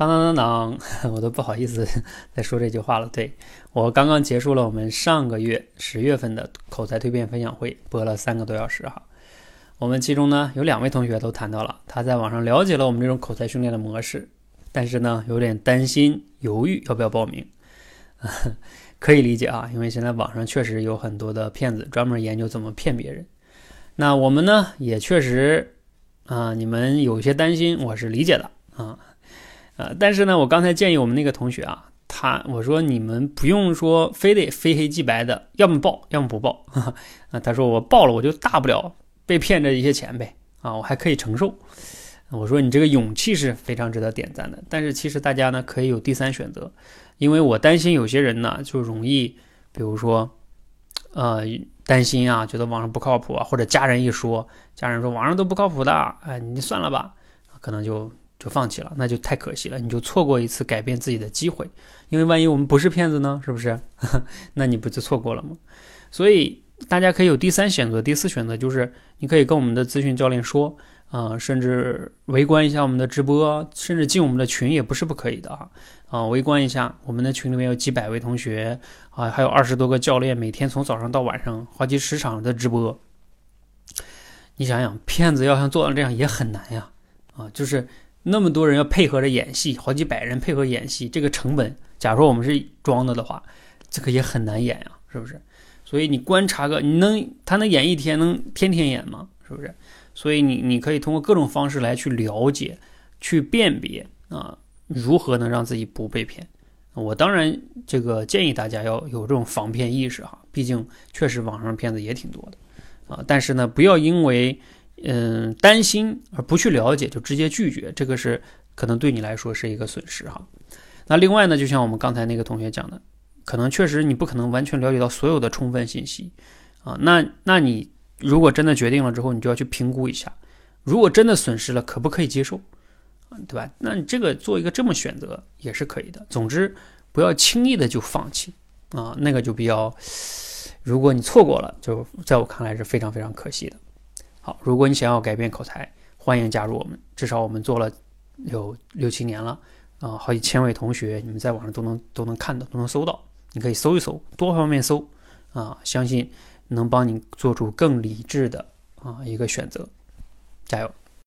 当当当当，我都不好意思 再说这句话了。对我刚刚结束了我们上个月十月份的口才蜕变分享会，播了三个多小时哈。我们其中呢有两位同学都谈到了，他在网上了解了我们这种口才训练的模式，但是呢有点担心犹豫要不要报名。可以理解啊，因为现在网上确实有很多的骗子专门研究怎么骗别人。那我们呢也确实啊，你们有些担心，我是理解的啊。呃，但是呢，我刚才建议我们那个同学啊，他我说你们不用说非得非黑即白的，要么报，要么不报。啊，他说我报了，我就大不了被骗这一些钱呗，啊，我还可以承受。我说你这个勇气是非常值得点赞的。但是其实大家呢可以有第三选择，因为我担心有些人呢就容易，比如说，呃，担心啊，觉得网上不靠谱啊，或者家人一说，家人说网上都不靠谱的，哎，你算了吧，可能就。就放弃了，那就太可惜了，你就错过一次改变自己的机会。因为万一我们不是骗子呢，是不是？那你不就错过了吗？所以大家可以有第三选择，第四选择就是你可以跟我们的咨询教练说，啊，甚至围观一下我们的直播，甚至进我们的群也不是不可以的啊。啊，围观一下我们的群里面有几百位同学啊，还有二十多个教练，每天从早上到晚上好几十场的直播。你想想，骗子要像做到这样也很难呀，啊，就是。那么多人要配合着演戏，好几百人配合演戏，这个成本，假如说我们是装的的话，这个也很难演呀，是不是？所以你观察个，你能他能演一天，能天天演吗？是不是？所以你你可以通过各种方式来去了解，去辨别啊，如何能让自己不被骗？我当然这个建议大家要有这种防骗意识哈，毕竟确实网上骗子也挺多的啊，但是呢，不要因为。嗯，担心而不去了解就直接拒绝，这个是可能对你来说是一个损失哈。那另外呢，就像我们刚才那个同学讲的，可能确实你不可能完全了解到所有的充分信息啊。那那你如果真的决定了之后，你就要去评估一下，如果真的损失了，可不可以接受？对吧？那你这个做一个这么选择也是可以的。总之，不要轻易的就放弃啊，那个就比较，如果你错过了，就在我看来是非常非常可惜的。好，如果你想要改变口才，欢迎加入我们。至少我们做了有六七年了，啊，好几千位同学，你们在网上都能都能看到，都能搜到。你可以搜一搜，多方面搜，啊，相信能帮你做出更理智的啊一个选择。加油！